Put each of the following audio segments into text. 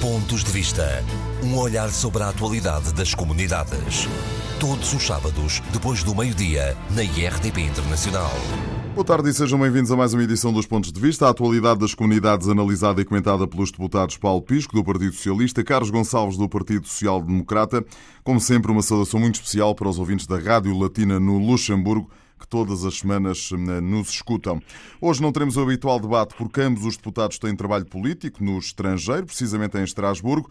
Pontos de Vista. Um olhar sobre a atualidade das comunidades. Todos os sábados, depois do meio-dia, na IRTP Internacional. Boa tarde e sejam bem-vindos a mais uma edição dos Pontos de Vista. A atualidade das comunidades analisada e comentada pelos deputados Paulo Pisco, do Partido Socialista, Carlos Gonçalves, do Partido Social Democrata. Como sempre, uma saudação muito especial para os ouvintes da Rádio Latina no Luxemburgo que todas as semanas eh, nos escutam. Hoje não teremos o habitual debate porque ambos os deputados têm trabalho político no estrangeiro, precisamente em Estrasburgo.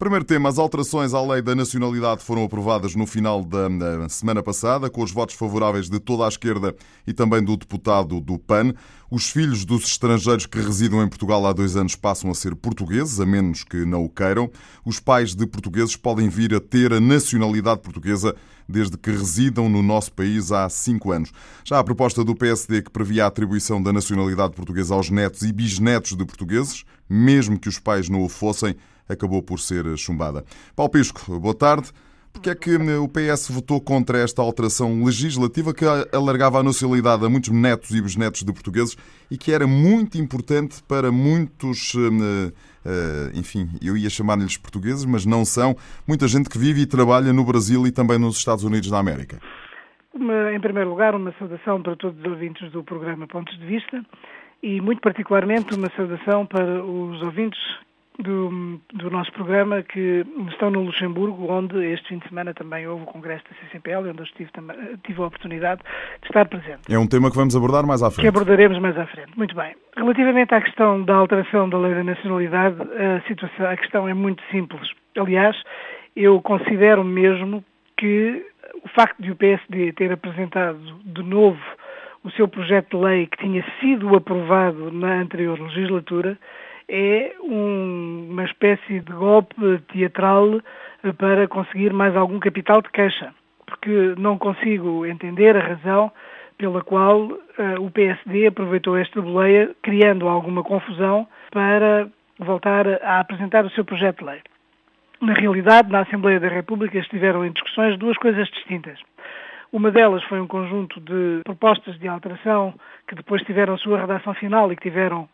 Primeiro tema, as alterações à lei da nacionalidade foram aprovadas no final da semana passada, com os votos favoráveis de toda a esquerda e também do deputado do PAN. Os filhos dos estrangeiros que residam em Portugal há dois anos passam a ser portugueses, a menos que não o queiram. Os pais de portugueses podem vir a ter a nacionalidade portuguesa desde que residam no nosso país há cinco anos. Já a proposta do PSD que previa a atribuição da nacionalidade portuguesa aos netos e bisnetos de portugueses, mesmo que os pais não o fossem, acabou por ser chumbada. Paulo Pisco, boa tarde. Porque é que o PS votou contra esta alteração legislativa que alargava a nacionalidade a muitos netos e bisnetos de portugueses e que era muito importante para muitos, eh, eh, enfim, eu ia chamar-lhes portugueses, mas não são, muita gente que vive e trabalha no Brasil e também nos Estados Unidos da América? Uma, em primeiro lugar, uma saudação para todos os ouvintes do programa Pontos de Vista e, muito particularmente, uma saudação para os ouvintes do, do, nosso programa que estão no Luxemburgo, onde este fim de semana também houve o congresso da CCPL, onde eu estive, tive a oportunidade de estar presente. É um tema que vamos abordar mais à frente. Que abordaremos mais à frente. Muito bem. Relativamente à questão da alteração da lei da nacionalidade, a, situação, a questão é muito simples. Aliás, eu considero mesmo que o facto de o PSD ter apresentado de novo o seu projeto de lei que tinha sido aprovado na anterior legislatura é um, uma espécie de golpe teatral eh, para conseguir mais algum capital de queixa, porque não consigo entender a razão pela qual uh, o PSD aproveitou esta boleia, criando alguma confusão para voltar a apresentar o seu projeto de lei. Na realidade, na Assembleia da República estiveram em discussões duas coisas distintas. Uma delas foi um conjunto de propostas de alteração que depois tiveram sua redação final e que tiveram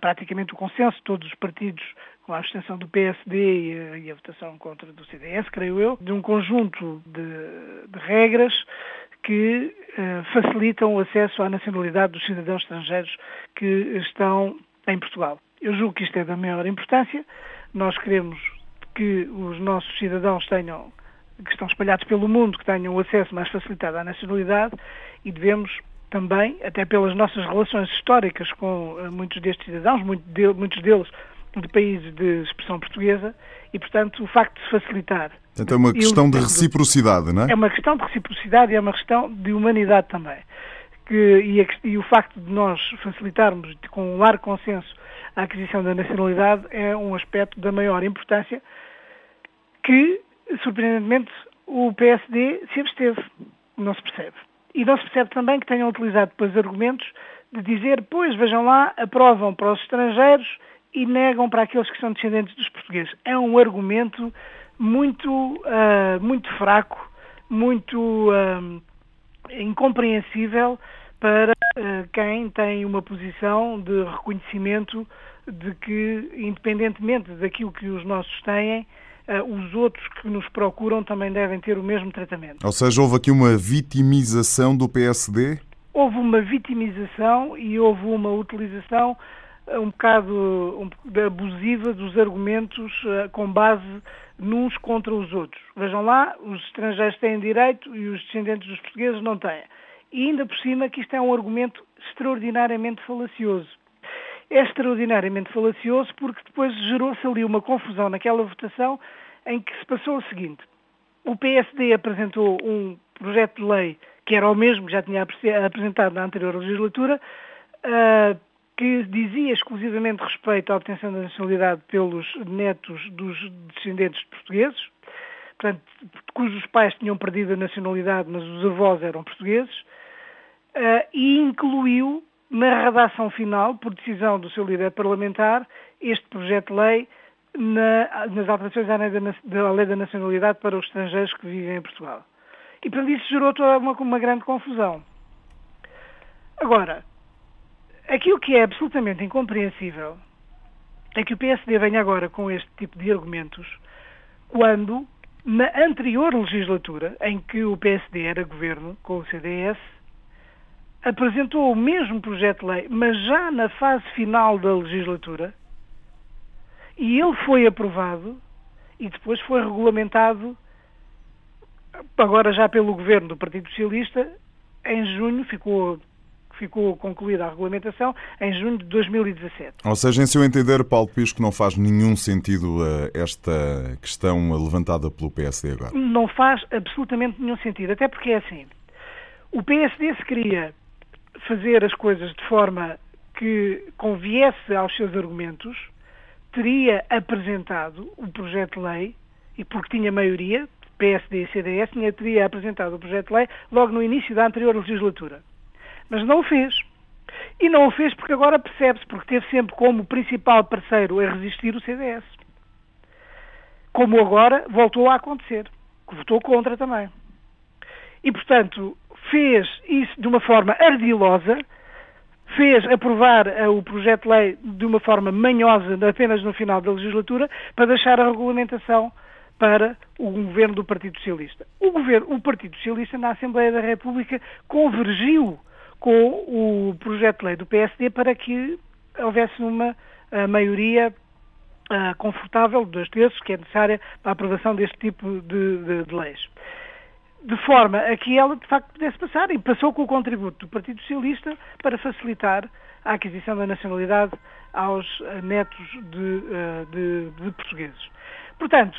praticamente o consenso todos os partidos, com a abstenção do PSD e a, e a votação contra do CDS, creio eu, de um conjunto de, de regras que uh, facilitam o acesso à nacionalidade dos cidadãos estrangeiros que estão em Portugal. Eu julgo que isto é da maior importância. Nós queremos que os nossos cidadãos tenham, que estão espalhados pelo mundo, que tenham o acesso mais facilitado à nacionalidade e devemos também, até pelas nossas relações históricas com uh, muitos destes cidadãos, muitos deles de países de expressão portuguesa, e, portanto, o facto de facilitar. Então é uma questão de reciprocidade, não é? É uma questão de reciprocidade e é uma questão de humanidade também. Que, e, a, e, o facto de nós facilitarmos com um largo consenso a aquisição da nacionalidade é um aspecto da maior importância que, surpreendentemente, o PSD se absteve. Não se percebe. E não se percebe também que tenham utilizado depois argumentos de dizer, pois, vejam lá, aprovam para os estrangeiros e negam para aqueles que são descendentes dos portugueses. É um argumento muito, uh, muito fraco, muito uh, incompreensível para uh, quem tem uma posição de reconhecimento de que, independentemente daquilo que os nossos têm, os outros que nos procuram também devem ter o mesmo tratamento. Ou seja, houve aqui uma vitimização do PSD? Houve uma vitimização e houve uma utilização eh, um bocado abusiva dos argumentos uh, com base nos contra os outros. Vejam lá, os estrangeiros têm direito e os descendentes dos portugueses não têm. E ainda por cima que isto é um argumento extraordinariamente falacioso é extraordinariamente falacioso porque depois gerou-se ali uma confusão naquela votação em que se passou o seguinte. O PSD apresentou um projeto de lei que era o mesmo já tinha apresentado na anterior legislatura, uh, que dizia exclusivamente respeito à obtenção da nacionalidade pelos netos dos descendentes de portugueses, portanto, cujos pais tinham perdido a nacionalidade, mas os avós eram portugueses, uh, e incluiu na redação final, por decisão do seu líder parlamentar, este projeto de lei na, nas alterações à lei, da, lei da nacionalidade para os estrangeiros que vivem em Portugal. E, portanto, isso gerou toda uma, uma grande confusão. Agora, aquilo que é absolutamente incompreensível é que o PSD venha agora com este tipo de argumentos quando, na anterior legislatura, em que o PSD era governo com o CDS, apresentou o mesmo projeto de lei, mas já na fase final da legislatura, e ele foi aprovado e depois foi regulamentado, agora já pelo governo do Partido Socialista, em junho, ficou ficou concluída a regulamentação em junho de 2017. Ou seja, em seu entender, Paulo Pisco, não faz nenhum sentido uh, esta questão levantada pelo PSD agora? Não faz absolutamente nenhum sentido, até porque é assim. O PSD se queria fazer as coisas de forma que conviesse aos seus argumentos, teria apresentado o projeto de lei, e porque tinha maioria, PSD e CDS, teria apresentado o projeto de lei logo no início da anterior legislatura. Mas não o fez. E não o fez porque agora percebe-se, porque teve sempre como principal parceiro a resistir o CDS. Como agora voltou a acontecer, que votou contra também. E, portanto, fez isso de uma forma ardilosa, fez aprovar uh, o projeto de lei de uma forma manhosa apenas no final da legislatura para deixar a regulamentação para o governo do Partido Socialista. O, governo, o Partido Socialista na Assembleia da República convergiu com o projeto de lei do PSD para que houvesse uma uh, maioria uh, confortável, dois terços, que é necessária para a aprovação deste tipo de, de, de, leis. De forma a que ela, de facto, pudesse passar e passou com o contributo do Partido Socialista para facilitar a aquisição da nacionalidade aos uh, netos de, de portugueses. Portanto,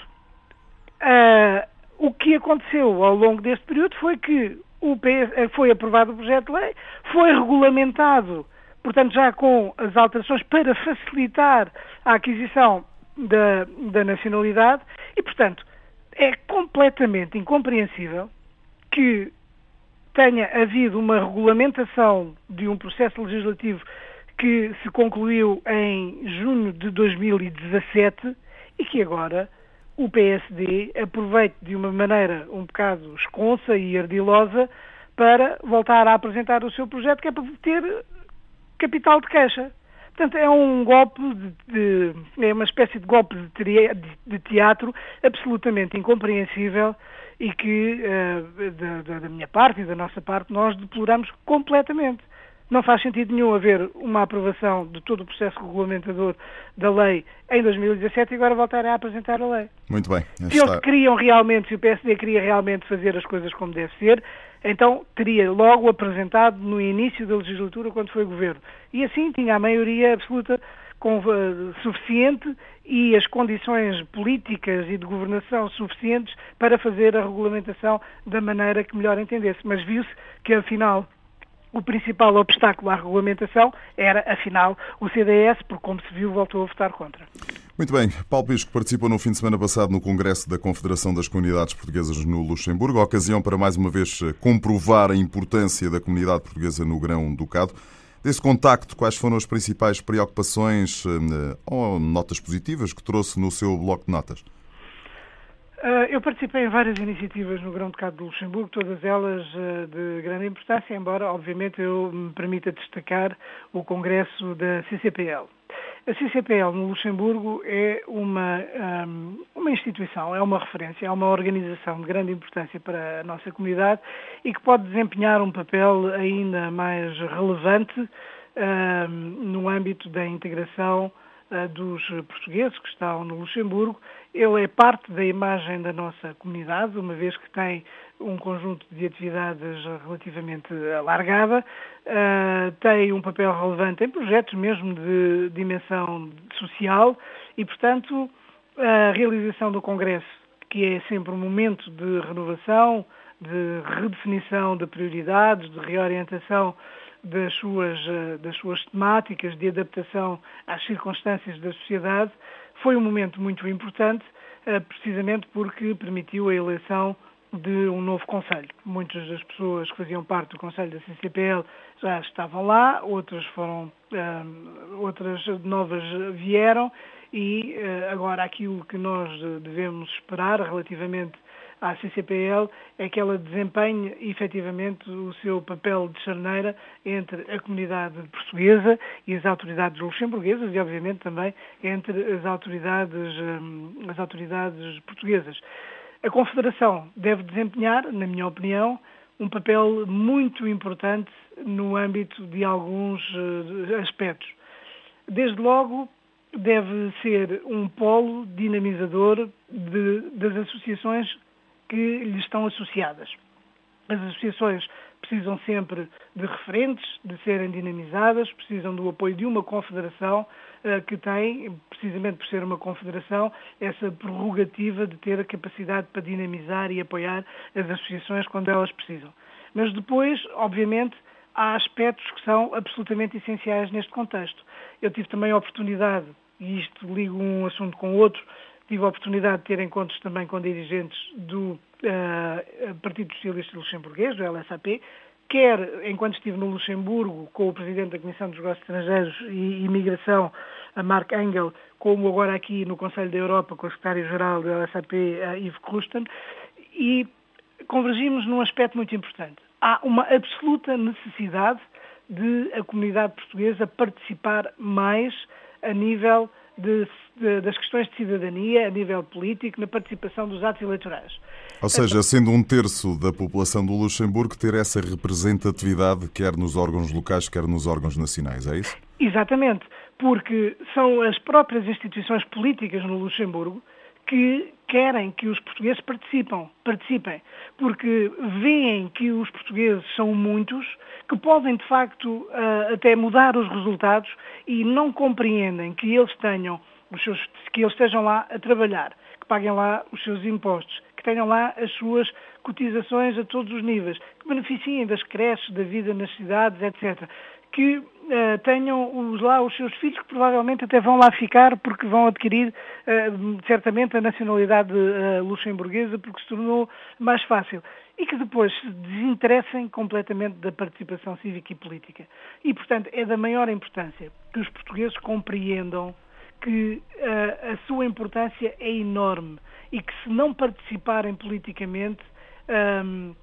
o que aconteceu ao longo deste período foi que PS, eh, foi aprovado o projeto de lei, foi regulamentado, portanto, já com as alterações para facilitar a aquisição da, da nacionalidade e, portanto, é completamente incompreensível que tenha havido uma regulamentação de um processo legislativo que se concluiu em junho de 2017 e que agora o PSD aproveite de uma maneira um bocado esconsa e ardilosa para voltar a apresentar o seu projeto, que é para ter capital de queixa. Portanto, é um golpe de, de é uma espécie de golpe de, teatro absolutamente incompreensível e que, uh, da, da minha parte e da nossa parte, nós deploramos completamente. Não faz sentido nenhum haver uma aprovação de todo o processo regulamentador da lei em 2017 e agora voltar a apresentar a lei. Muito bem. Se eles queriam realmente, se o PSD queria realmente fazer as coisas como deve ser, então teria logo apresentado no início da legislatura, quando foi governo. E assim tinha a maioria absoluta com, uh, suficiente e as condições políticas e de governação suficientes para fazer a regulamentação da maneira que melhor entendesse. Mas viu-se que, afinal, o principal obstáculo à regulamentação era, afinal, o CDS, porque, como se viu, voltou a votar contra. Muito bem. Paulo Pisco participou no fim de semana passado no Congresso da Confederação das Comunidades Portuguesas no Luxemburgo, ocasião para mais uma vez comprovar a importância da comunidade portuguesa no Grão-Ducado. Desse contacto, quais foram as principais preocupações eh, ou notas positivas que trouxe no seu bloco de notas? Uh, eu participei em várias iniciativas no Grão Ducado de Luxemburgo, todas elas uh, de grande importância, embora, obviamente, eu me permita destacar o Congresso da CCPL. A CCPL no Luxemburgo é uma, um, uma instituição, é uma referência, é uma organização de grande importância para a nossa comunidade e que pode desempenhar um papel ainda mais relevante um, no âmbito da integração dos portugueses que estão no Luxemburgo. Ele é parte da imagem da nossa comunidade, uma vez que tem um conjunto de atividades relativamente alargada, uh, tem um papel relevante em projetos mesmo de dimensão social e, portanto, a realização do Congresso, que é sempre um momento de renovação, de redefinição de prioridades, de reorientação das suas, ah, das suas temáticas, de adaptação às circunstâncias da sociedade, foi um momento muito importante, eh, precisamente porque permitiu a eleição de um novo Conselho. Muitas das pessoas que faziam parte do Conselho da CCPL já estavam lá, outras foram, eh, outras novas vieram e eh, agora aquilo que nós devemos esperar relativamente à CCPL é que ela desempenhe efetivamente o seu papel de charneira entre a comunidade portuguesa e as autoridades luxemburguesas e, obviamente, também entre as autoridades, hum, as autoridades portuguesas. A Confederação deve desempenhar, na minha opinião, um papel muito importante no âmbito de alguns eh, aspectos. Desde logo, deve ser um polo dinamizador de, das associações que lhe estão associadas. As associações precisam sempre de referentes, de serem dinamizadas, precisam do apoio de uma confederação uh, que tem, precisamente por ser uma confederação, essa prerrogativa de ter a capacidade para dinamizar e apoiar as associações quando elas precisam. Mas depois, obviamente, há aspectos que são absolutamente essenciais neste contexto. Eu tive também a oportunidade, e isto ligo um assunto com o outro, tive a oportunidade de ter encontros também com dirigentes do uh, Partido Socialista Luxemburguês, do LSAP, quer enquanto estive no Luxemburgo com o Presidente da Comissão dos Negócios Estrangeiros e Imigração, a Mark Engel, como agora aqui no Conselho da Europa com o Secretário-Geral do LSAP, uh, Yves Krusten, e convergimos num aspecto muito importante. Há uma absoluta necessidade de a comunidade portuguesa participar mais a nível de, de, das questões de cidadania, a nível político, na participação dos atos eleitorais. Ou seja, sendo um terço da população do Luxemburgo, ter essa representatividade, quer nos órgãos locais, quer nos órgãos nacionais, é isso? Exatamente, porque são as próprias instituições políticas no Luxemburgo que querem que os portugueses participam, participem, porque veem que os portugueses são muitos, que podem de facto uh, até mudar os resultados e não compreendem que eles tenham os seus, que eles estejam lá a trabalhar, que paguem lá os seus impostos, que tenham lá as suas cotizações a todos os níveis, que beneficiem das creches, da vida nas cidades, etc que uh, tenham os, lá os seus filhos, que provavelmente até vão lá ficar porque vão adquirir uh, certamente a nacionalidade uh, luxemburguesa porque se tornou mais fácil. E que depois se desinteressem completamente da participação cívica e política. E, portanto, é da maior importância que os portugueses compreendam que a sua importância é enorme e que se não participarem politicamente um,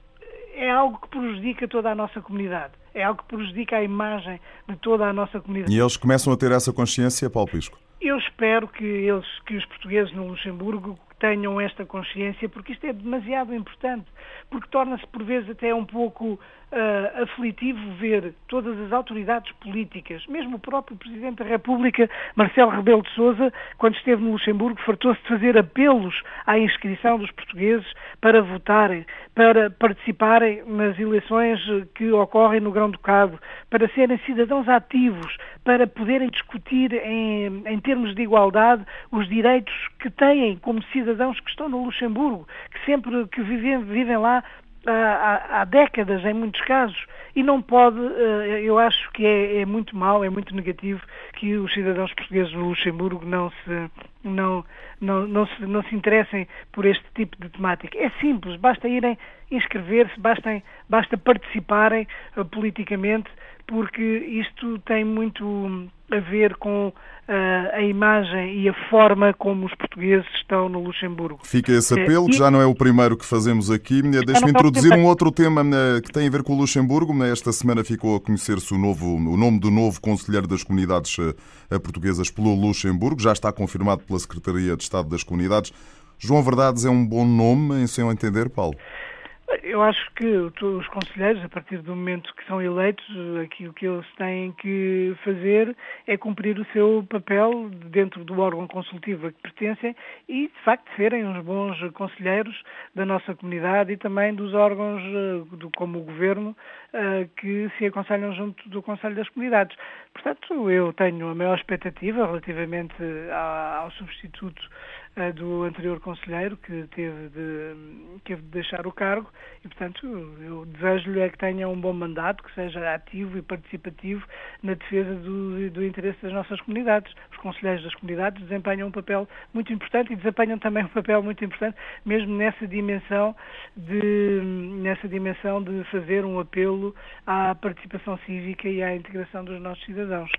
é algo que prejudica toda a nossa comunidade é algo que prejudica a imagem de toda a nossa comunidade. E eles começam a ter essa consciência, Paulo Pisco? Eu espero que, eles, que os portugueses no Luxemburgo tenham esta consciência, porque isto é demasiado importante, porque torna-se por vezes até um pouco uh, aflitivo ver todas as autoridades políticas, mesmo o próprio Presidente da República, Marcelo Rebelo de Sousa, quando esteve no Luxemburgo, fartou-se de fazer apelos à inscrição dos portugueses para votarem, para participarem nas eleições que ocorrem no Grão-Ducado, para serem cidadãos ativos, para poderem discutir em, em termos de igualdade os direitos que têm como cidadãos que estão no Luxemburgo, que sempre que vivem, vivem lá há, há, décadas, em muitos casos, e não pode, eh, eu acho que é, é, muito mau, é muito negativo que os cidadãos portugueses no Luxemburgo não se, não, não, não, se, não se interessem por este tipo de temática. É simples, basta irem inscrever-se, basta, basta participarem uh, politicamente, porque isto tem muito a ver com uh, a imagem e a forma como os portugueses estão no Luxemburgo. Fica esse eh, apelo, que já não é o primeiro que fazemos aqui. Deixe-me introduzir um outro tema que tem a ver com o Luxemburgo. Esta semana ficou a conhecer-se o, novo, o nome do novo Conselheiro das Comunidades Portuguesas pelo Luxemburgo. Já está confirmado pela Secretaria de Estado das Comunidades. João Verdades é um bom nome, em seu entender, Paulo? Eu acho que os conselheiros, a partir do momento que são eleitos, aquilo que eles têm que fazer é cumprir o seu papel dentro do órgão consultivo a que pertencem e, de facto, serem uns bons conselheiros da nossa comunidade e também dos órgãos, eh, como o Governo, eh, que se aconselham junto do Conselho das Comunidades. Portanto, eu tenho a maior expectativa relativamente ao substituto do anterior conselheiro que teve de, teve de deixar o cargo e, portanto, eu desejo-lhe é que tenha um bom mandato, que seja ativo e participativo na defesa do, do interesse das nossas comunidades. Os conselheiros das comunidades desempenham um papel muito importante e desempenham também um papel muito importante, mesmo nessa dimensão de, nessa dimensão de fazer um apelo à participação cívica e à integração dos nossos cidadãos.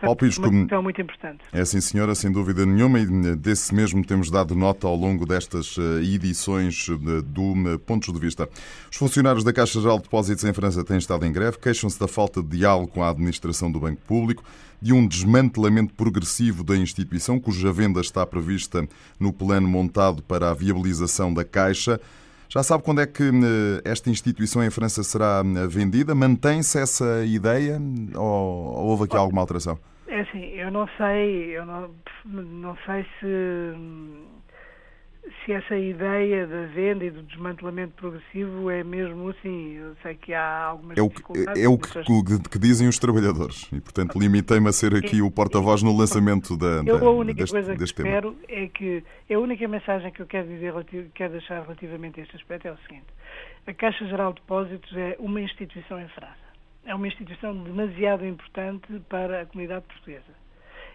Portanto, Pisco, uma questão muito importante. É sim, senhora, sem dúvida nenhuma, e desse mesmo temos dado nota ao longo destas eh, edições do Pontos de Vista. Os funcionários da Caixa Geral de Depósitos em França têm estado em greve, queixam-se da falta de diálogo com a administração do Banco Público, de um desmantelamento progressivo da instituição, cuja venda está prevista no plano montado para a viabilização da Caixa. Já sabe quando é que eh, esta instituição em França será eh, vendida? Mantém-se essa ideia ou houve aqui alguma alteração? É assim, eu não sei, eu não, não sei se se essa ideia da venda e do desmantelamento progressivo é mesmo assim. Eu sei que há algumas é o que, É o que, que, que, dizem os trabalhadores e, portanto, limitei-me a ser aqui o porta-voz no lançamento da, eu, da, a única deste, coisa que espero é que a única mensagem que eu quero dizer, quero deixar relativamente a este aspecto é o seguinte: a Caixa Geral de Depósitos é uma instituição em França. É uma instituição demasiado importante para a comunidade portuguesa.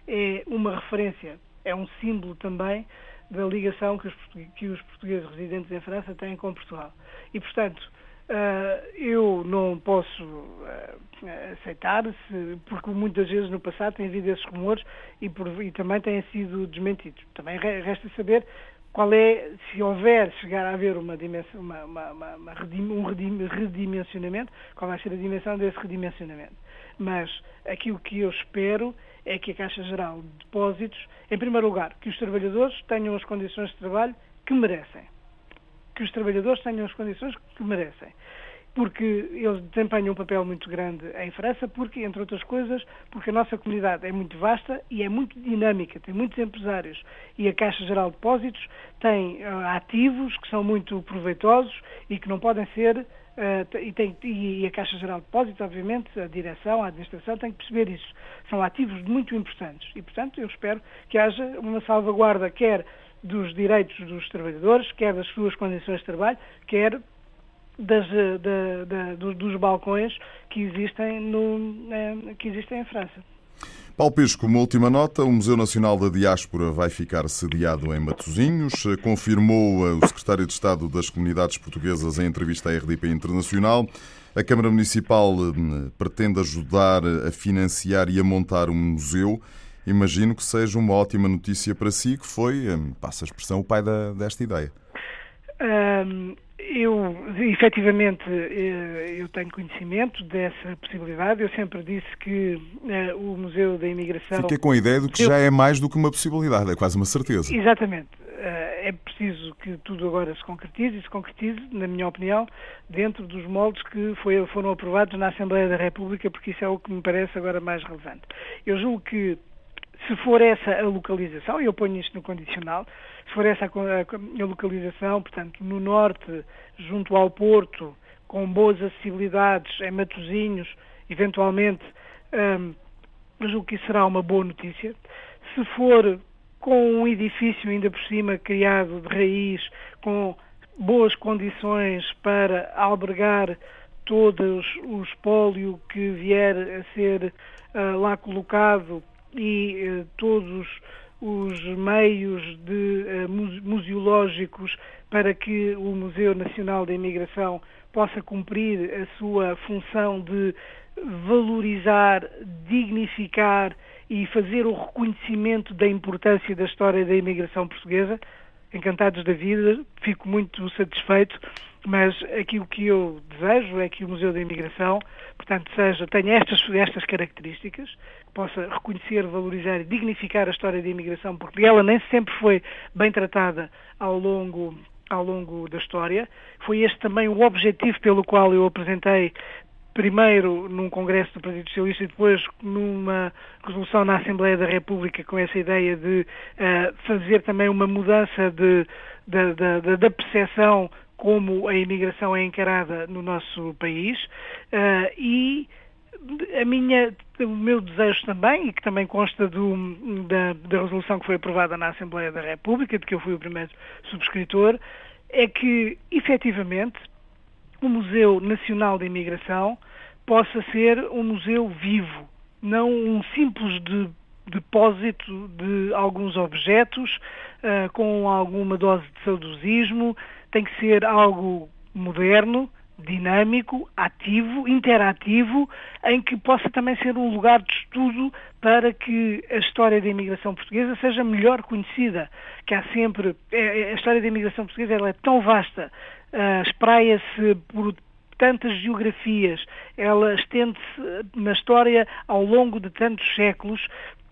É uma referência, é um símbolo também da ligação que os, que os portugueses residentes em França têm com Portugal. E, portanto, Uh, eu não posso uh, aceitar, porque muitas vezes no passado tem havido esses rumores e, por, e, também têm sido desmentidos. Também resta saber qual é, se houver chegar a haver uma dimensão, uma, uma, uma, um redim, redimensionamento, qual vai ser a dimensão desse redimensionamento. Mas aquilo que eu espero é que a Caixa Geral de Depósitos, em primeiro lugar, que os trabalhadores tenham as condições de trabalho que merecem. Que os trabalhadores tenham as condições que merecem. Porque eles desempenham um papel muito grande em França, porque, entre outras coisas, porque a nossa comunidade é muito vasta e é muito dinâmica, tem muitos empresários. E a Caixa Geral de Depósitos tem uh, ativos que são muito proveitosos e que não podem ser Uh, e, tem, e, a Caixa Geral de Depósitos, obviamente, a direção, a administração tem que perceber isso. São ativos muito importantes e, portanto, eu espero que haja uma salvaguarda quer dos direitos dos trabalhadores, quer das suas condições de trabalho, quer das, eh, dos, dos, balcões que existem, no, eh, que existem em França. Paulo Pires, como última nota, o Museu Nacional da Diáspora vai ficar sediado em Matosinhos. Confirmou o Secretário de Estado das Comunidades Portuguesas em entrevista à RDP Internacional. A Câmara Municipal hum, pretende ajudar a financiar e a montar um museu. Imagino que seja uma ótima notícia para si, que foi, hum, passa a expressão, o pai da, desta ideia. Um, eu, efetivamente, eh, eu tenho conhecimento dessa possibilidade. Eu sempre disse que uh, o Museu da Imigração... Fiquei com a ideia de que já é mais do que uma possibilidade, é quase uma certeza. Exatamente. Uh, é preciso que tudo agora se concretize e se concretize, na minha opinião, dentro dos moldes que foram aprovados na Assembleia da República, porque isso é o que me parece agora mais relevante. Eu julgo que se for essa a localização, e eu ponho isto no condicional, se for essa a, localização, portanto, no norte, junto ao Porto, com boas acessibilidades, em Matosinhos, eventualmente, hum, julgo que isso será uma boa notícia. Se for com um edifício ainda por cima criado de raiz, com boas condições para albergar todo o espólio que vier a ser uh, lá colocado e uh, todos os meios de, uh, museológicos para que o Museu Nacional da Imigração possa cumprir a sua função de valorizar, dignificar e fazer o reconhecimento da importância da história da imigração portuguesa. Encantados da vida, fico muito satisfeito, mas aquilo que eu desejo é que o Museu da Imigração, portanto, seja, tenha estas, estas características, possa reconhecer, valorizar e dignificar a história da imigração, porque ela nem sempre foi bem tratada ao longo ao longo da história. Foi este também o objetivo pelo qual eu apresentei primeiro num congresso do Partido Socialista e depois numa resolução na Assembleia da República com essa ideia de uh, fazer também uma mudança de, da percepção como a imigração é encarada no nosso país uh, e a minha, o meu desejo também, e que também consta do, da, da resolução que foi aprovada na Assembleia da República, de que eu fui o primeiro subscritor, é que, efetivamente, o Museu Nacional de Imigração possa ser um museu vivo, não um simples de, depósito de alguns objetos uh, com alguma dose de saudosismo, tem que ser algo moderno, dinâmico, ativo, interativo, em que possa também ser um lugar de estudo para que a história da imigração portuguesa seja melhor conhecida. Que há sempre. É, é, a história da imigração portuguesa ela é tão vasta, uh, espraia-se por tantas geografias, ela estende-se na história ao longo de tantos séculos,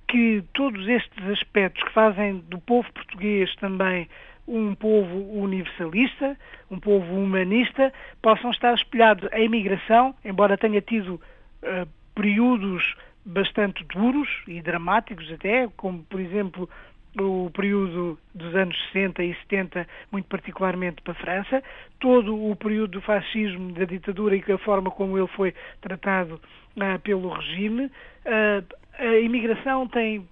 que todos estes aspectos que fazem do povo português também um povo universalista, um povo humanista, possam estar espelhados. A imigração, embora tenha tido uh, períodos bastante duros e dramáticos até, como por exemplo o período dos anos 60 e 70, muito particularmente para a França, todo o período do fascismo, da ditadura e a forma como ele foi tratado uh, pelo regime, uh, a imigração tem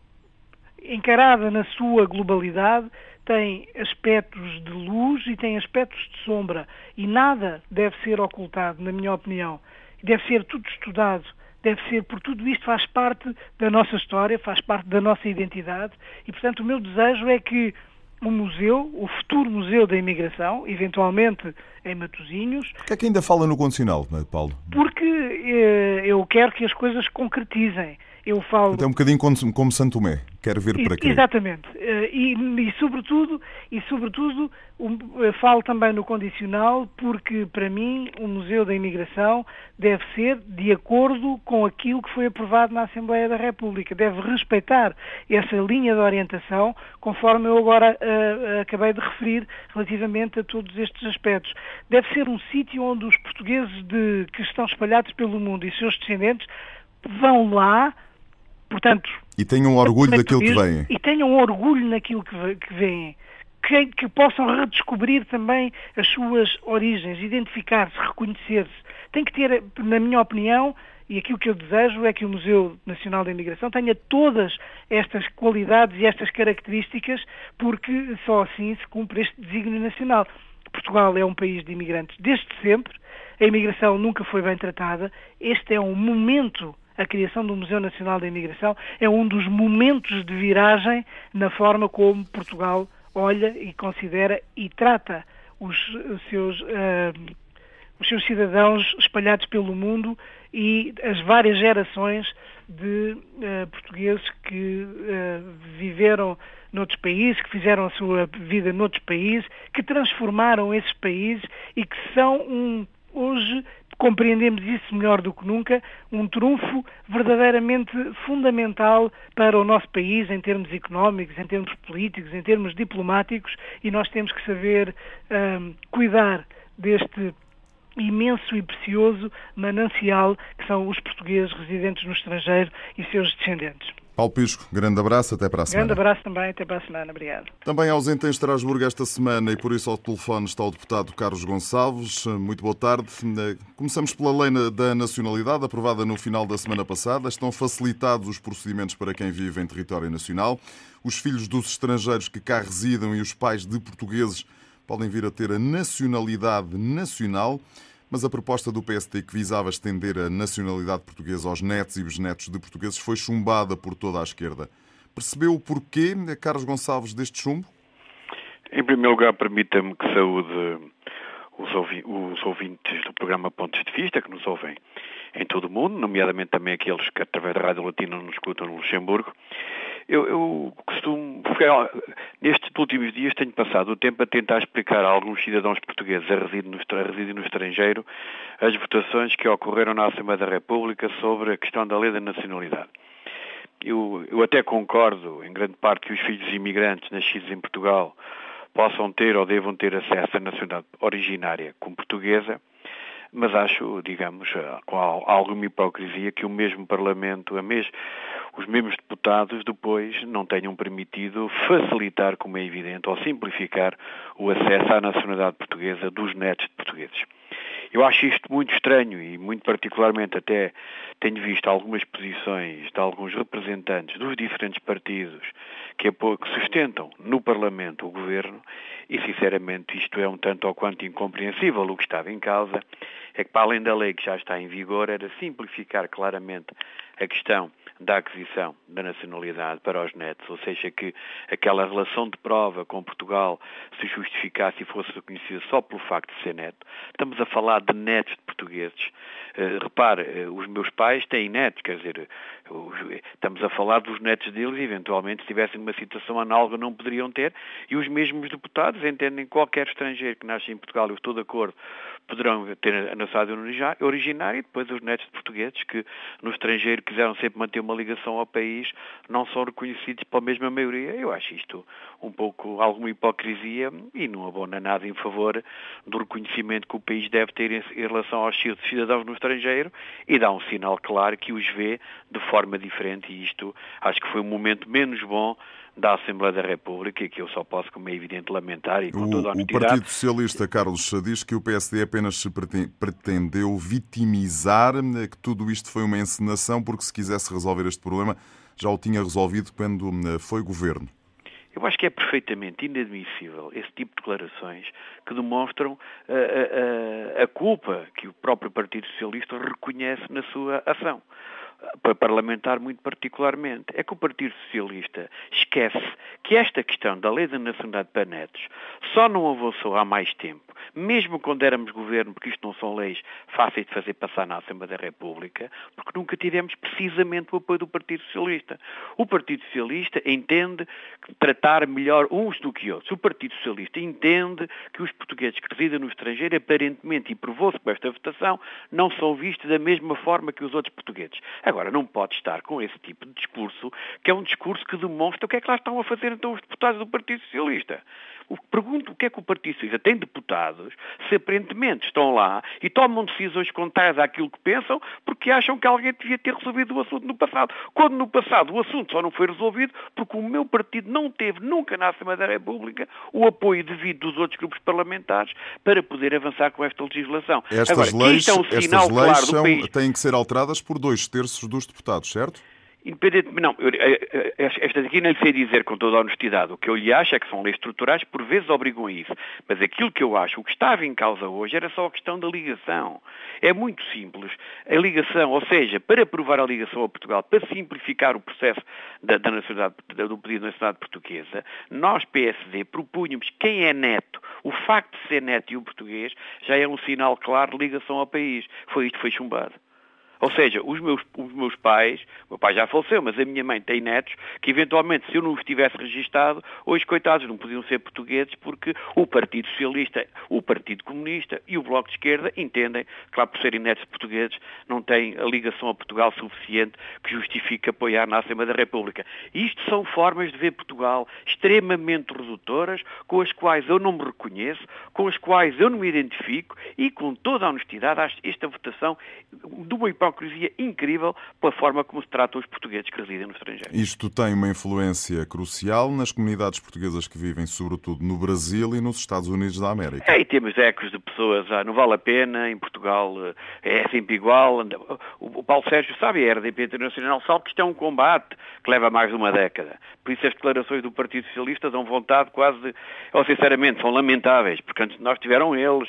encarada na sua globalidade, tem aspectos de luz e tem aspectos de sombra. E nada deve ser ocultado, na minha opinião. Deve ser tudo estudado. Deve ser, por tudo isto faz parte da nossa história, faz parte da nossa identidade. E, portanto, o meu desejo é que o museu, o futuro museu da imigração, eventualmente em Matosinhos. Porquê é que ainda fala no condicional, Paulo? Porque eh, eu quero que as coisas concretizem. Eu falo... Então é um bocadinho como, como Santo Tomé, quer ver para quê? Exatamente. Eh, e, e, sobretudo, e sobretudo falo também no condicional porque, para mim, o Museu da Imigração deve ser de acordo com aquilo que foi aprovado na Assembleia da República. Deve respeitar essa linha de orientação, conforme eu agora uh, acabei de referir relativamente a todos estes aspectos. Deve ser um sítio onde os portugueses de, que estão espalhados pelo mundo e seus descendentes vão lá Portanto, e tenham orgulho daquilo que vem. E tenham orgulho naquilo que, que vêm. Que, que, possam redescobrir também as suas origens, identificar-se, reconhecer-se. Tem que ter, na minha opinião, e aquilo que eu desejo é que o Museu Nacional da Imigração tenha todas estas qualidades e estas características, porque só assim se cumpre este desígnio nacional. Portugal é um país de imigrantes desde sempre, a imigração nunca foi bem tratada, este é um momento a criação do Museu Nacional da Imigração é um dos momentos de viragem na forma como Portugal olha e considera e trata os, seus, uh, os seus cidadãos espalhados pelo mundo e as várias gerações de uh, portugueses que uh, viveram noutros países, que fizeram a sua vida noutros países, que transformaram esses países e que são um, hoje compreendemos isso melhor do que nunca, um trunfo verdadeiramente fundamental para o nosso país em termos económicos, em termos políticos, em termos diplomáticos e nós temos que saber um, cuidar deste imenso e precioso manancial que são os portugueses residentes no estrangeiro e seus descendentes. Paulo Pisco, grande abraço, até para a semana. Grande abraço também, até para a semana, obrigado. Também ausente em Estrasburgo esta semana e por isso ao telefone está o deputado Carlos Gonçalves. Muito boa tarde. Começamos pela lei da nacionalidade, aprovada no final da semana passada. Estão facilitados os procedimentos para quem vive em território nacional. Os filhos dos estrangeiros que cá residam e os pais de portugueses podem vir a ter a nacionalidade nacional mas a proposta do PST que visava estender a nacionalidade portuguesa aos netos e bisnetos de portugueses foi chumbada por toda a esquerda. Percebeu o porquê, Carlos Gonçalves, deste chumbo? Em primeiro lugar, permita-me que saúde os ouvintes do programa Pontos de Vista, que nos ouvem em todo o mundo, nomeadamente também aqueles que através da Rádio Latina nos escutam no Luxemburgo. Eu, eu costumo, nestes últimos dias tenho passado o tempo a tentar explicar a alguns cidadãos portugueses a residir no, no estrangeiro as votações que ocorreram na Assembleia da República sobre a questão da lei da nacionalidade. Eu, eu até concordo, em grande parte, que os filhos imigrantes nascidos em Portugal possam ter ou devam ter acesso à nacionalidade originária como portuguesa, mas acho, digamos, eh, com alguma hipocrisia que o mesmo Parlamento, a mes os mesmos deputados depois não tenham permitido facilitar, como é evidente, ou simplificar o acesso à nacionalidade portuguesa dos netos de portugueses. Eu acho isto muito estranho e, muito particularmente, até tenho visto algumas posições de alguns representantes dos diferentes partidos que, sustentam no Parlamento o governo e, sinceramente, isto é um tanto ou quanto incompreensível. O que estava em causa é que, para além da lei que já está em vigor, era simplificar claramente a questão da aquisição da nacionalidade para os netos, ou seja, que aquela relação de prova com Portugal se justificasse e fosse reconhecida só pelo facto de ser neto. Estamos a falar de netos de portugueses. Uh, repare, uh, os meus pais têm netos, quer dizer, estamos a falar dos netos deles e eventualmente se tivessem uma situação análoga não poderiam ter e os mesmos deputados entendem qualquer estrangeiro que nasce em Portugal, eu estou de acordo, poderão ter a nacionalidade originária e depois os netos de portugueses que no estrangeiro quiseram sempre manter uma ligação ao país não são reconhecidos pela mesma maioria. Eu acho isto um pouco alguma hipocrisia e não abona nada em favor do reconhecimento que o país deve ter em relação aos cidadãos no estrangeiro e dá um sinal claro que os vê de forma diferente e isto acho que foi um momento menos bom da Assembleia da República, que eu só posso, como é evidente, lamentar e com o, toda a honestidade... O Partido Socialista, Carlos, diz que o PSD apenas se pretendeu vitimizar, que tudo isto foi uma encenação, porque se quisesse resolver este problema já o tinha resolvido quando eh, foi governo. Eu acho que é perfeitamente inadmissível esse tipo de declarações que demonstram a, a, a, a culpa que o próprio Partido Socialista reconhece na sua ação parlamentar muito particularmente, é que o Partido Socialista esquece que esta questão da lei da nacionalidade para netos só não avançou há mais tempo, mesmo quando éramos governo, porque isto não são leis fáceis de fazer passar na Assembleia da República, porque nunca tivemos precisamente o apoio do Partido Socialista. O Partido Socialista entende tratar melhor uns do que outros. O Partido Socialista entende que os portugueses que residem no estrangeiro, aparentemente, e provou-se com esta votação, não são vistos da mesma forma que os outros portugueses. Agora, não pode estar com esse tipo de discurso, que é um discurso que demonstra o que é que lá estão a fazer então os deputados do Partido Socialista. Pergunto o que é que o Partido Socialista tem deputados, se aparentemente estão lá e tomam decisões contrárias àquilo que pensam, porque acham que alguém devia ter resolvido o assunto no passado. Quando no passado o assunto só não foi resolvido porque o meu partido não teve nunca na Assembleia da República o apoio devido dos outros grupos parlamentares para poder avançar com esta legislação. Estas Agora, leis, é um estas leis são, país... têm que ser alteradas por dois terços dos deputados, certo? Independentemente, não, eu, eh, eh, estas aqui não lhe sei dizer com toda a honestidade. O que eu lhe acho é que são leis estruturais, por vezes obrigam a isso. Mas aquilo que eu acho, o que estava em causa hoje era só a questão da ligação. É muito simples. A ligação, ou seja, para aprovar a ligação a Portugal, para simplificar o processo da, da nacionalidade, do pedido de nacionalidade portuguesa, nós, PSD, propunhamos quem é neto. O facto de ser neto e o português já é um sinal claro de ligação ao país. Foi isto que foi chumbado. Ou seja, os meus, os meus pais, o meu pai já faleceu, mas a minha mãe tem netos que eventualmente, se eu não os tivesse registado, hoje, coitados, não podiam ser portugueses porque o Partido Socialista, o Partido Comunista e o Bloco de Esquerda entendem que lá por serem netos portugueses não têm a ligação a Portugal suficiente que justifique apoiar na Assembleia da República. Isto são formas de ver Portugal extremamente redutoras, com as quais eu não me reconheço, com as quais eu não me identifico e com toda a honestidade esta votação de uma hipocrisia incrível pela forma como se tratam os portugueses que residem no estrangeiro. Isto tem uma influência crucial nas comunidades portuguesas que vivem, sobretudo, no Brasil e nos Estados Unidos da América. É, e temos ecos de pessoas, ah, não vale a pena, em Portugal eh, é sempre igual. O Paulo Sérgio sabe, a RDP Internacional sabe que isto é um combate que leva mais de uma década. Por isso as declarações do Partido Socialista dão vontade quase de... Ou, sinceramente, são lamentáveis, porque antes de nós tiveram eles.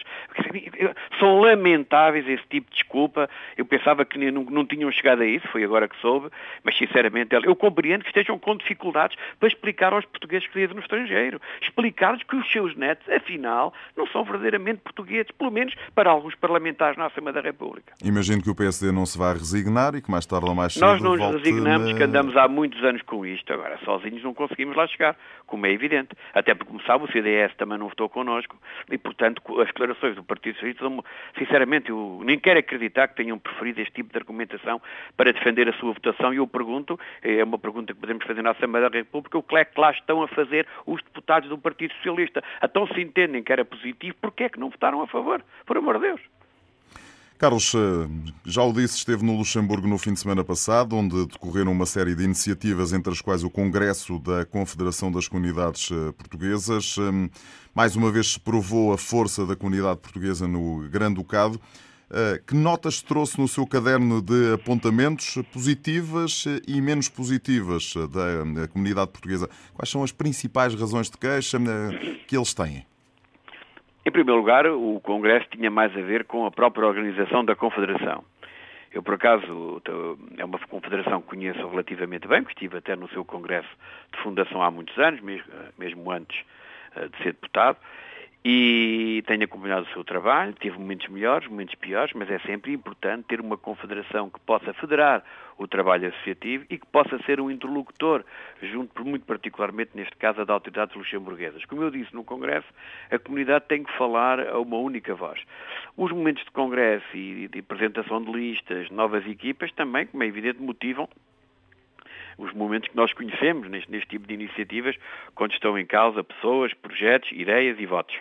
São lamentáveis esse tipo de desculpa. Eu pensava que que não, não tinham chegado a isso, foi agora que soube, mas sinceramente eu compreendo que estejam com dificuldades para explicar aos portugueses que vivem no estrangeiro, explicar-lhes que os seus netos, afinal, não são verdadeiramente portugueses, pelo menos para alguns parlamentares na Assembleia da República. Imagino que o PSD não se vai resignar e que mais tarde ou mais cedo Nós não nos resignamos, que andamos há muitos anos com isto, agora sozinhos não conseguimos lá chegar, como é evidente, até porque, como sabe, o CDS também não votou connosco e, portanto, as declarações do Partido Socialista, sinceramente, eu nem quero acreditar que tenham preferido este tipo de argumentação para defender a sua votação e eu pergunto, é uma pergunta que podemos fazer na Assembleia da República, o que é que lá estão a fazer os deputados do Partido Socialista? Então se entendem que era positivo, porquê é que não votaram a favor? Por amor de Deus. Carlos, eh, já o disse, esteve no Luxemburgo no fim de semana passado, onde decorreram uma série de iniciativas, entre as quais o Congresso da Confederação das Comunidades eh, Portuguesas. Eh, mais uma vez se provou a força da comunidade portuguesa no Grande Ducado. Eh, que notas trouxe no seu caderno de apontamentos positivas e menos positivas da comunidade portuguesa? Quais são as principais razões de queixa que eles têm? Em primeiro lugar, o Congresso tinha mais a ver com a própria organização da Confederação. Eu, por acaso, é uma confederação que conheço relativamente bem, porque estive até no seu congresso de fundação há muitos anos, mesmo, mesmo antes eh, de ser deputado, e tenho acompanhado o seu trabalho, tive momentos melhores, momentos piores, mas é sempre importante ter uma confederação que possa federar o trabalho associativo e que possa ser um interlocutor, junto, muito particularmente, neste caso, da autoridades luxemburguesas. Como eu disse no Congresso, a comunidade tem que falar a uma única voz. Os momentos de Congresso e de apresentação de listas, novas equipas, também, como é evidente, motivam os momentos que nós conhecemos neste, neste tipo de iniciativas, quando estão em causa pessoas, projetos, ideias e votos.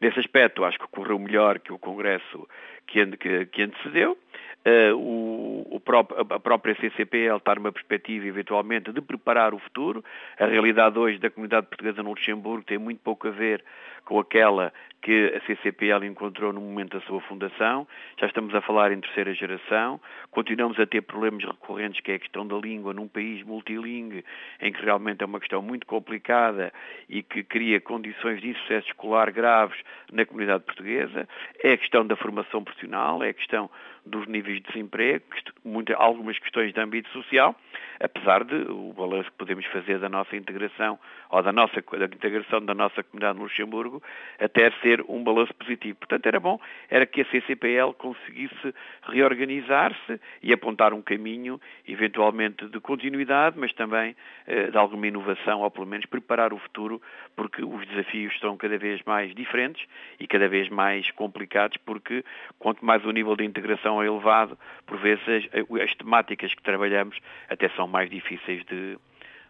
Nesse aspecto, acho que correu melhor que o Congresso que, que, que antecedeu. Uh, o, a própria CCPL está numa perspectiva, eventualmente, de preparar o futuro. A realidade hoje da comunidade portuguesa no Luxemburgo tem muito pouco a ver com aquela que a CCPL encontrou no momento da sua fundação. Já estamos a falar em terceira geração. Continuamos a ter problemas recorrentes, que é a questão da língua num país multilingue, em que realmente é uma questão muito complicada e que cria condições de insucesso escolar graves na comunidade portuguesa. É a questão da formação profissional, é a questão dos níveis de desemprego, muita, algumas questões de âmbito social, apesar de o balanço que podemos fazer da nossa integração ou da nossa da integração da nossa comunidade no Luxemburgo até ser um balanço positivo. Portanto, era bom era que a CCPL conseguisse reorganizar-se e apontar um caminho, eventualmente de continuidade, mas também eh, de alguma inovação, ou pelo menos preparar o futuro, porque os desafios estão cada vez mais diferentes e cada vez mais complicados, porque quanto mais o nível de integração tão elevado, por vezes as, as temáticas que trabalhamos até são mais difíceis de,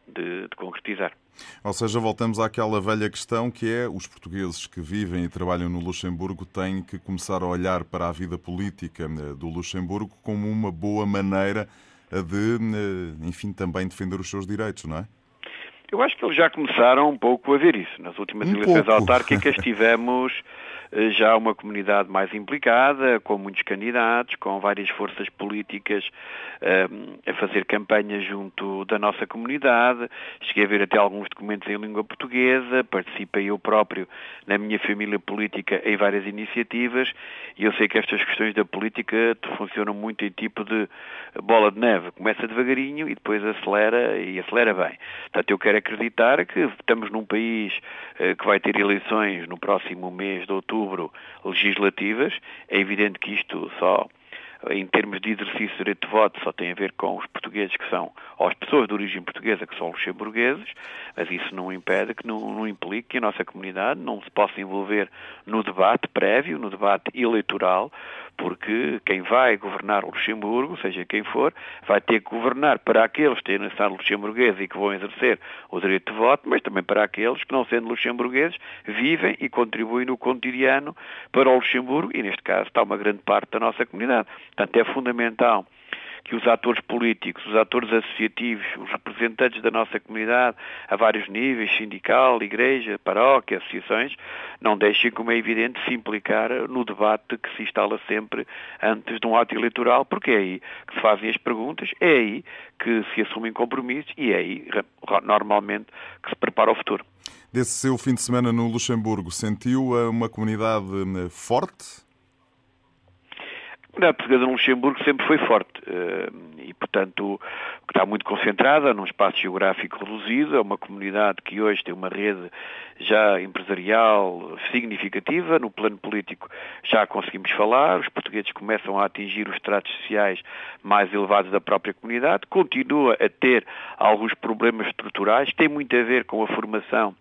de, de, concretizar. Ou seja, voltamos àquela velha questão que é os portugueses que vivem e trabalham no Luxemburgo têm que começar a olhar para a vida política eh, do Luxemburgo como uma boa maneira de, eh, enfim, também defender os seus direitos, não é? Eu acho que eles já começaram um pouco a ver isso. Nas últimas um eleições pouco. autárquicas tivemos já uma comunidade mais implicada, com muitos candidatos, com várias forças políticas eh, a fazer campanha junto da nossa comunidade. Cheguei a ver até alguns documentos em língua portuguesa, participei eu próprio na minha família política em várias iniciativas e eu sei que estas questões da política funcionam muito em tipo de bola de neve. Começa devagarinho e depois acelera e acelera bem. Portanto, eu quero acreditar que estamos num país uh, que vai ter eleições no próximo mês de outubro outubro legislativas. É evidente que isto só em termos de exercício de direito de voto, só tem a ver com os portugueses que são, ou as pessoas de origem portuguesa que são luxemburgueses, mas isso não impede, que não, não implique que a nossa comunidade não se possa envolver no debate prévio, no debate eleitoral, porque quem vai governar o Luxemburgo, seja quem for, vai ter que governar para aqueles que têm nacionalidade luxemburguesa e que vão exercer o direito de voto, mas também para aqueles que, não sendo luxemburgueses, vivem e contribuem no cotidiano para o Luxemburgo, e neste caso está uma grande parte da nossa comunidade. Portanto, é fundamental que os atores políticos, os atores associativos, os representantes da nossa comunidade a vários níveis, sindical, igreja, paróquia, associações, não deixem, como é evidente, se implicar no debate que se instala sempre antes de um ato eleitoral, porque é aí que se fazem as perguntas, é aí que se assumem compromissos e é aí, normalmente, que se prepara o futuro. Desse seu fim de semana no Luxemburgo, sentiu eh, uma comunidade eh, forte? A portuguesa no Luxemburgo sempre foi forte eh, e, portanto, está muito concentrada num espaço geográfico reduzido, é uma comunidade que hoje tem uma rede já empresarial significativa, no plano político já conseguimos falar, os portugueses começam a atingir os tratos sociais mais elevados da própria comunidade, continua a ter alguns problemas estruturais, tem muito a ver com a formação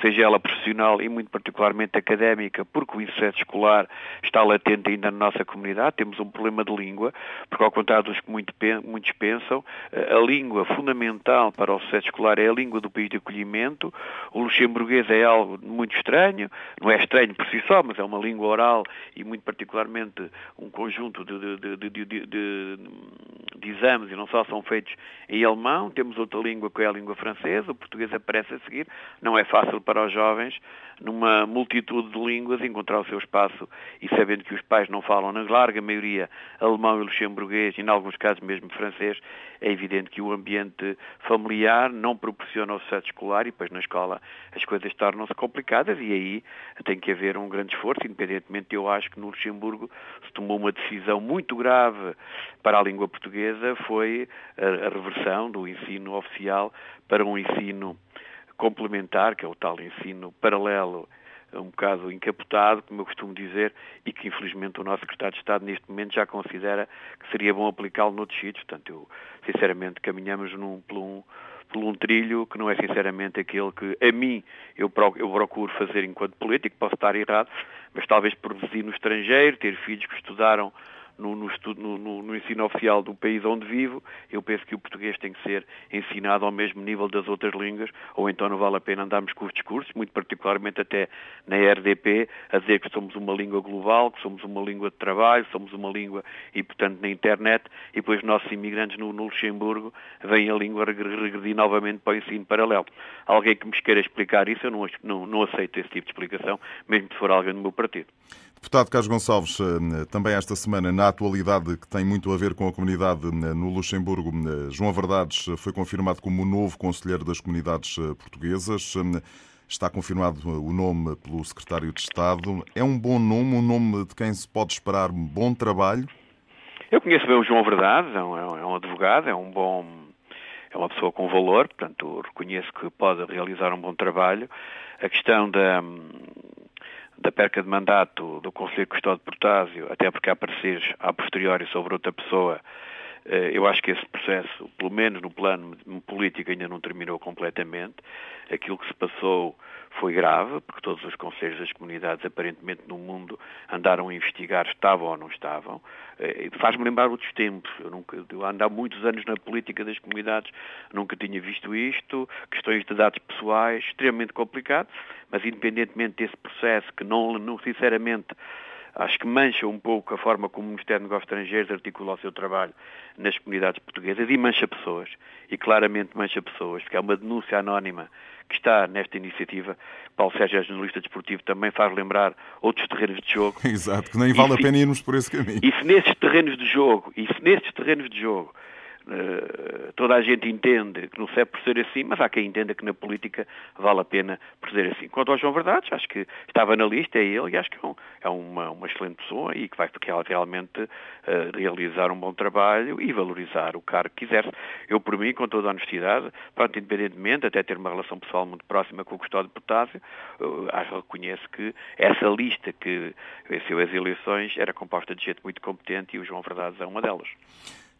seja ela profissional e muito particularmente académica, porque o insucesso escolar está latente ainda na nossa comunidade. Temos um problema de língua, porque ao contrário dos que muitos pensam, a língua fundamental para o sucesso escolar é a língua do país de acolhimento. O luxemburguês é algo muito estranho, não é estranho por si só, mas é uma língua oral e muito particularmente um conjunto de, de, de, de exames e não só são feitos em alemão. Temos outra língua que é a língua francesa, o português aparece a seguir. Não é fácil fácil para os jovens numa multitude de línguas, encontrar o seu espaço e sabendo que os pais não falam, na larga maioria, alemão e luxemburguês, e em alguns casos mesmo francês, é evidente que o ambiente familiar não proporciona o sucesso escolar e depois na escola as coisas tornam-se complicadas e aí tem que haver um grande esforço, independentemente eu acho que no Luxemburgo se tomou uma decisão muito grave para a língua portuguesa, foi a, a reversão do ensino oficial para um ensino complementar, que é o tal ensino paralelo, um bocado encapotado, como eu costumo dizer, e que infelizmente o nosso secretário de Estado neste momento já considera que seria bom aplicá-lo noutros sítios. Portanto, eu, sinceramente, caminhamos num, por, um, por um trilho que não é sinceramente aquele que a mim eu procuro, fazer enquanto político, posso estar errado, mas talvez residir no estrangeiro, ter filhos que estudaram no, no, estudo, no, no, ensino oficial do país onde vivo, eu penso que o português tem que ser ensinado ao mesmo nível das outras línguas, ou então não vale a pena andarmos com os discursos, muito particularmente até na RDP, a dizer que somos uma língua global, que somos uma língua de trabalho, somos uma língua, e portanto na internet, e depois os nossos imigrantes no, no Luxemburgo vêm a língua regredir novamente para o ensino paralelo. Alguém que me queira explicar isso, eu não, não, não aceito esse tipo de explicação, mesmo se for alguém do meu partido. Deputado Carlos Gonçalves, eh, também esta semana, na atualidade que tem muito a ver com a comunidade eh, no Luxemburgo, eh, João Verdades foi confirmado como o novo Conselheiro das Comunidades Portuguesas. Está confirmado o nome pelo Secretário de Estado. É um bom nome, um nome de quem se pode esperar um bom trabalho? Eu conheço bem o João Verdades, é um, é um advogado, é um bom é uma pessoa com valor, portanto reconheço que pode realizar um bom trabalho. A questão da, da perca de mandato do Conselho Custódio de Portásio, até porque há pareceres a posteriori sobre outra pessoa, eu acho que esse processo, pelo menos no plano político, ainda não terminou completamente. Aquilo que se passou foi grave, porque todos os conselhos das comunidades, aparentemente no mundo, andaram a investigar estavam ou não estavam. Eh, faz-me lembrar outros tempos. Eu, nunca, eu ando há muitos anos na política das comunidades, nunca tinha visto isto. Questões de dados pessoais, extremamente complicado, mas independentemente desse processo, que não, não sinceramente acho que mancha um pouco a forma como o Ministério dos Negócios Estrangeiros articula o seu trabalho nas comunidades portuguesas e mancha pessoas, e claramente mancha pessoas, porque é uma denúncia anónima que está nesta iniciativa. Paulo Sérgio é jornalista desportivo, também faz lembrar outros terrenos de jogo. Exato, que nem vale e a pena irmos por esse caminho. E se nesses terrenos de jogo, e se nesses terrenos de jogo toda a gente entende que não serve por ser assim, mas há quem entenda que na política vale a pena por ser assim. Quanto ao João Verdades, acho que estava na lista, é ele, e acho que é, é uma, uma, excelente pessoa e que vai realmente uh, realizar um bom trabalho e valorizar o cargo que quiser. Eu, por mim, com toda a honestidade, pronto, independentemente, até ter uma relação pessoal muito próxima com o Custódio de Potássio, uh, acho, reconheço que essa lista que venceu as eleições era composta de gente muito competente e o João Verdades é uma delas.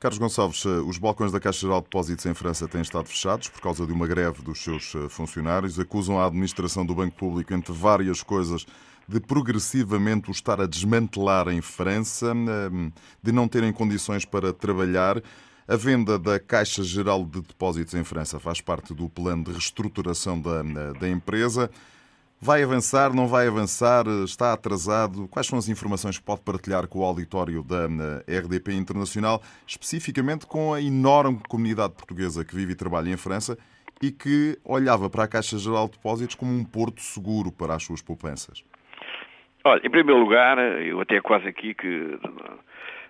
Carlos Gonçalves, eh, os balcões da Caixa Geral de Depósitos em França têm estado fechados por causa de uma greve dos seus eh, funcionários. Acusam a administração do Banco Público, entre várias coisas, de progressivamente o estar a desmantelar em França, ehm, de não terem condições para trabalhar. A venda da Caixa Geral de Depósitos em França faz parte do plano de reestruturação da, eh, da empresa. Vai avançar, não vai avançar, está atrasado? Quais são as informações que pode partilhar com o auditório da eh, RDP Internacional, especificamente com a enorme comunidade portuguesa que vive e trabalha em França e que olhava para a Caixa Geral de Depósitos como um porto seguro para as suas poupanças? Olha, em primeiro lugar, eu até quase aqui que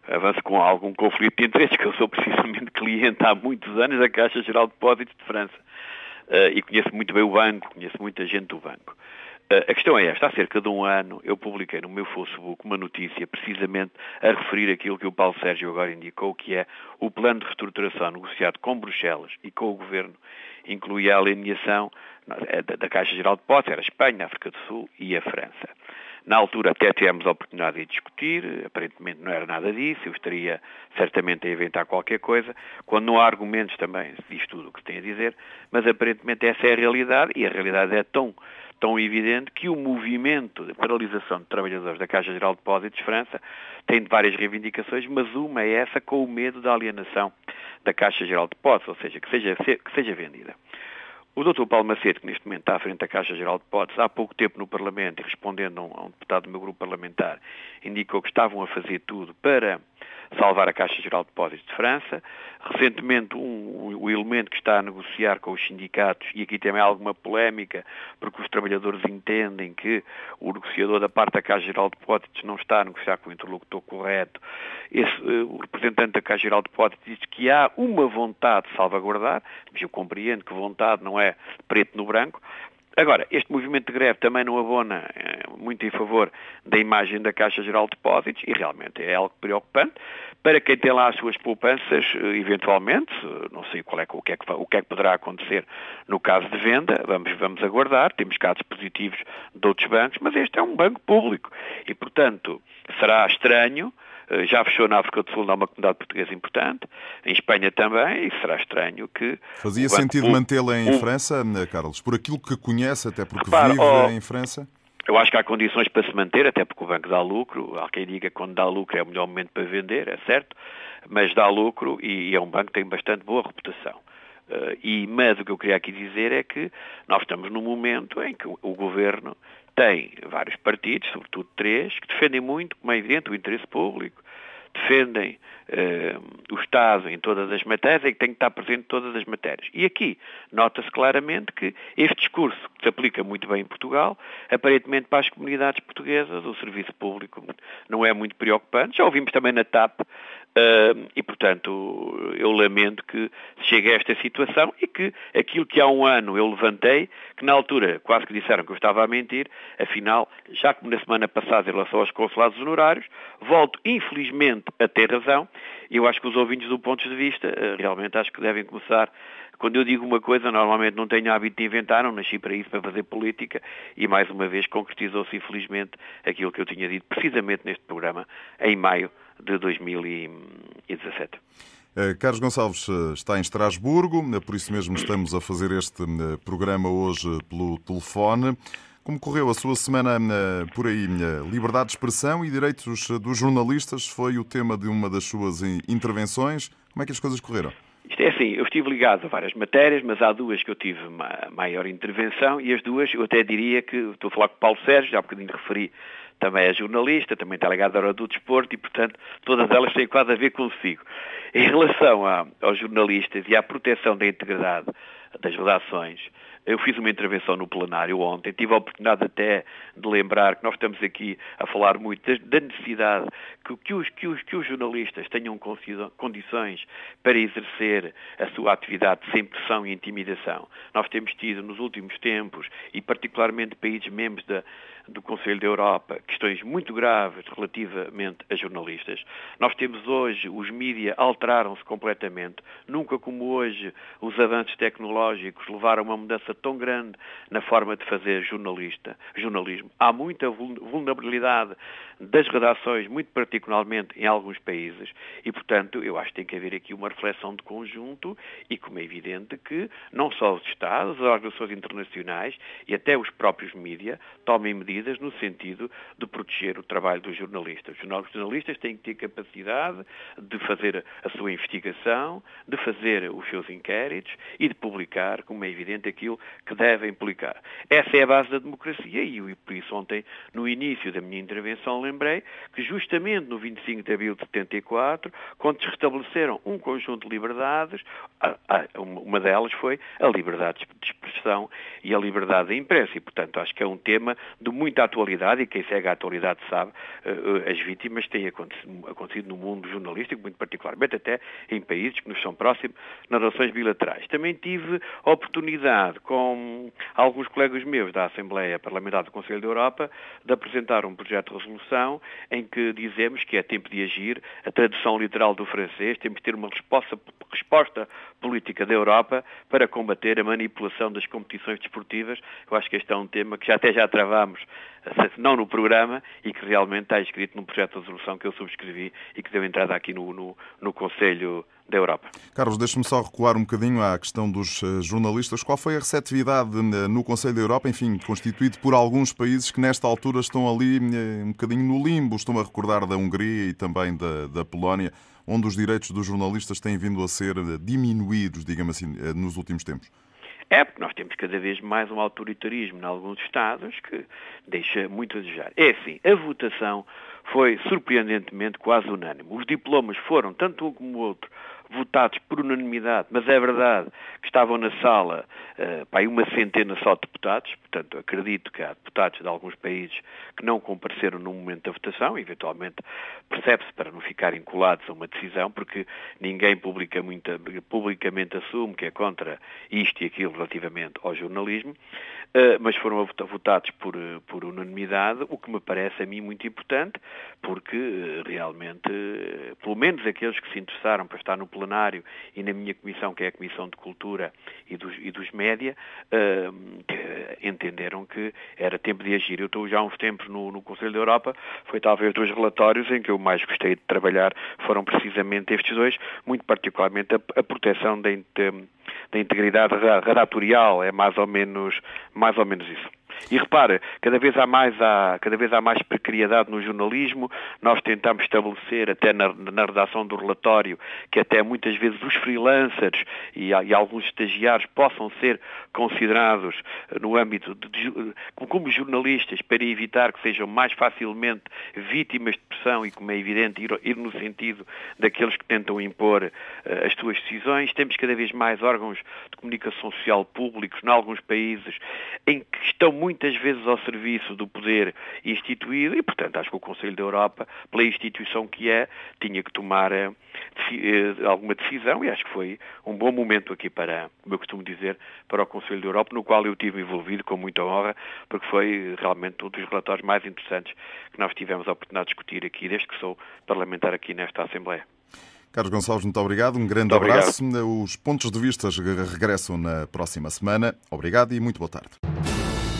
avanço com algum conflito de interesses, que eu sou precisamente cliente há muitos anos da Caixa Geral de Depósitos de França. Uh, e conheço muito bem o banco, conheço muita gente do banco. Uh, a questão é esta, há cerca de um ano eu publiquei no meu Facebook uma notícia precisamente a referir aquilo que o Paulo Sérgio agora indicou, que é o plano de reestruturação negociado com Bruxelas e com o Governo incluía a alineação é, da Caixa Geral de Depósitos, era a Espanha, a África do Sul e a França. Na altura até tivemos a oportunidade de discutir, aparentemente não era nada disso, eu estaria certamente a inventar qualquer coisa, quando não há argumentos também se diz tudo o que se tem a dizer, mas aparentemente essa é a realidade e a realidade é tão, tão evidente que o movimento de paralisação de trabalhadores da Caixa Geral de Depósitos de França tem várias reivindicações, mas uma é essa com o medo da alienação da Caixa Geral de Depósitos, ou seja, que seja, que seja vendida. O Dr. Paulo Macedo, que neste momento está à frente da Caixa Geral de Depósitos, há pouco tempo no Parlamento, respondendo a um, deputado do meu grupo parlamentar, indicou que estavam a fazer tudo para salvar a Caixa Geral de Depósitos de França. Recentemente, um, o elemento que está a negociar com os sindicatos, e aqui também há alguma polémica, porque os trabalhadores entendem que o negociador da parte da Caixa Geral de Depósitos não está a negociar com o interlocutor correto. Esse, uh, o representante da Caixa Geral de Depósitos diz que há uma vontade de salvaguardar, mas eu compreendo que vontade não é preto no branco, Agora, este movimento de greve também não abona é, muito em favor da imagem da Caixa Geral de Depósitos e realmente é algo preocupante para quem tem lá as suas poupanças, eh, eventualmente, não sei qual é, o, que é que, o que é que poderá acontecer no caso de venda, vamos, vamos aguardar, temos casos positivos de outros bancos, mas este é um banco público e, portanto, será estranho eh, já fechou na África do Sul, uma comunidade portuguesa importante, em Espanha também, e será estranho que... Fazia sentido mantê-la em França, eh, Carlos, por aquilo que conhece, até porque Repara, vive oh, em França? Eu acho que há condições para se manter, até porque o banco dá lucro. Há quem diga que quando dá lucro é o melhor momento para vender, é certo, mas dá lucro e, e é um banco que tem bastante boa reputação. Uh, e, mas o que eu queria aqui dizer é que nós estamos num momento em que o, o governo tem vários partidos, sobretudo três, que defendem muito, como é evidente, o interesse público, defendem uh, o Estado em todas as matérias e que tem que estar presente em todas as matérias. E aqui nota-se claramente que este discurso, que se aplica muito bem em Portugal, aparentemente para as comunidades portuguesas, o serviço público não é muito preocupante. Já ouvimos também na TAP Uh, e, portanto, eu lamento que chegue a esta situação e que aquilo que há um ano eu levantei, que na altura quase que disseram que eu estava a mentir, afinal, já como na semana passada em relação aos consulados honorários, volto infelizmente a ter razão eu acho que os ouvintes do ponto de vista uh, realmente acho que devem começar quando eu digo uma coisa, normalmente não tenho hábito de inventar, não nasci para isso, para fazer política, e mais uma vez concretizou-se, infelizmente, aquilo que eu tinha dito precisamente neste programa, em maio de 2017. Eh, Carlos Gonçalves eh, está em Estrasburgo, eh, por isso mesmo estamos a fazer este programa hoje pelo telefone. Como correu a sua semana por aí? Liberdade de expressão e direitos dos jornalistas foi o tema de uma das suas intervenções. Como é que as coisas correram? Isto é assim, eu estive ligado a várias matérias, mas há duas que eu tive maior intervenção e as duas eu até diria que, estou a falar com o Paulo Sérgio, já há bocadinho referi também é jornalista, também está ligado à hora do desporto e, portanto, todas elas têm quase a ver consigo. Em relação a, aos jornalistas e à proteção da integridade das redações, eu fiz uma intervenção no plenário ontem, tive a oportunidade até de lembrar que nós estamos aqui a falar muito da necessidade que, que, os, que, os, que os jornalistas tenham condições para exercer a sua atividade sem pressão e intimidação. Nós temos tido nos últimos tempos, e particularmente países membros da, do Conselho da Europa questões muito graves relativamente a jornalistas. Nós temos hoje, os mídias alteraram-se completamente. Nunca como hoje os avanços tecnológicos levaram a uma mudança tão grande na forma de fazer jornalista, jornalismo. Há muita vulnerabilidade das redações, muito particularmente em alguns países, e, portanto, eu acho que tem que haver aqui uma reflexão de conjunto e, como é evidente, que não só os Estados, as organizações internacionais e até os próprios mídias tomem medidas no sentido de proteger o trabalho dos jornalistas. Os jornalistas têm que ter capacidade de fazer a sua investigação, de fazer os seus inquéritos e de publicar, como é evidente, aquilo que devem publicar. Essa é a base da democracia e, por isso, ontem, no início da minha intervenção, lembrei que justamente no 25 de abril de 74, quando se restabeleceram um conjunto de liberdades, uma delas foi a liberdade de expressão e a liberdade da imprensa. E, portanto, acho que é um tema de muita atualidade e quem segue a atualidade sabe, eh, eh, as vítimas têm acontecido, no mundo jornalístico, muito particularmente até em países que nos são próximos, nas relações bilaterais. Também tive oportunidade, com alguns colegas meus da Assembleia Parlamentar do Conselho da Europa, de apresentar um projeto de resolução em que dizemos que é tempo de agir, a tradução literal do francês, temos de ter uma resposta, resposta política da Europa para combater a manipulação das competições desportivas. Eu acho que este é um tema que já até já travámos, não no programa, e que realmente está escrito num projeto de resolução que eu subscrevi e que deu entrada aqui no, no, no Conselho da Europa. Carlos, deixe-me só recuar um bocadinho à questão dos eh, jornalistas. Qual foi a receptividade eh, no Conselho da Europa, enfim, constituído por alguns países que nesta altura estão ali eh, um bocadinho no limbo? Estou a recordar da Hungria e também da, da Polónia, onde os direitos dos jornalistas têm vindo a ser diminuídos, digamos assim, nos últimos tempos. É porque nós temos cada vez mais um autoritarismo em alguns Estados que deixa muito a desejar. É assim, a votação foi surpreendentemente quase unânime. Os diplomas foram, tanto um como o outro, votados por unanimidade, mas é verdade que estavam na sala uh, uma centena só de deputados, portanto acredito que há deputados de alguns países que não compareceram no momento da votação, eventualmente percebe-se para não ficarem colados a uma decisão, porque ninguém publica muita, publicamente assume que é contra isto e aquilo relativamente ao jornalismo, uh, mas foram votados por, por unanimidade, o que me parece a mim muito importante, porque realmente, pelo menos aqueles que se interessaram para estar no plenário e na minha comissão, que é a Comissão de Cultura e dos, e dos Média, entenderam que era tempo de agir. Eu estou já há uns tempos no, no Conselho da Europa, foi talvez dois relatórios em que eu mais gostei de trabalhar, foram precisamente estes dois, muito particularmente a, a proteção da, da integridade redatorial, é mais ou menos, mais ou menos isso. E repare, cada vez há mais, há, cada vez há mais precariedade no jornalismo, nós tentamos estabelecer até na, na redação do relatório que até muitas vezes os freelancers e, e alguns estagiários possam ser considerados no âmbito de, de, como jornalistas para evitar que sejam mais facilmente vítimas de pressão e, como é evidente, ir, ir no sentido daqueles que tentam impor uh, as suas decisões. Temos cada vez mais órgãos de comunicação social públicos, em alguns países, em que estão muitas vezes ao serviço do poder instituído e, portanto, acho que o Conselho da Europa, pela instituição que é, tinha que tomar eh, eh, alguma decisão e acho que foi um bom momento aqui para, como eu costumo dizer, para o Conselho da Europa, no qual eu tive envolvido com muita honra, porque foi realmente um dos relatórios mais interessantes que nós tivemos a oportunidade de discutir aqui, desde que sou parlamentar aqui nesta Assembleia. Carlos Gonçalves, muito obrigado. Um grande muito abraço. Obrigado. Os pontos de vista regressam na próxima semana. Obrigado e muito boa tarde.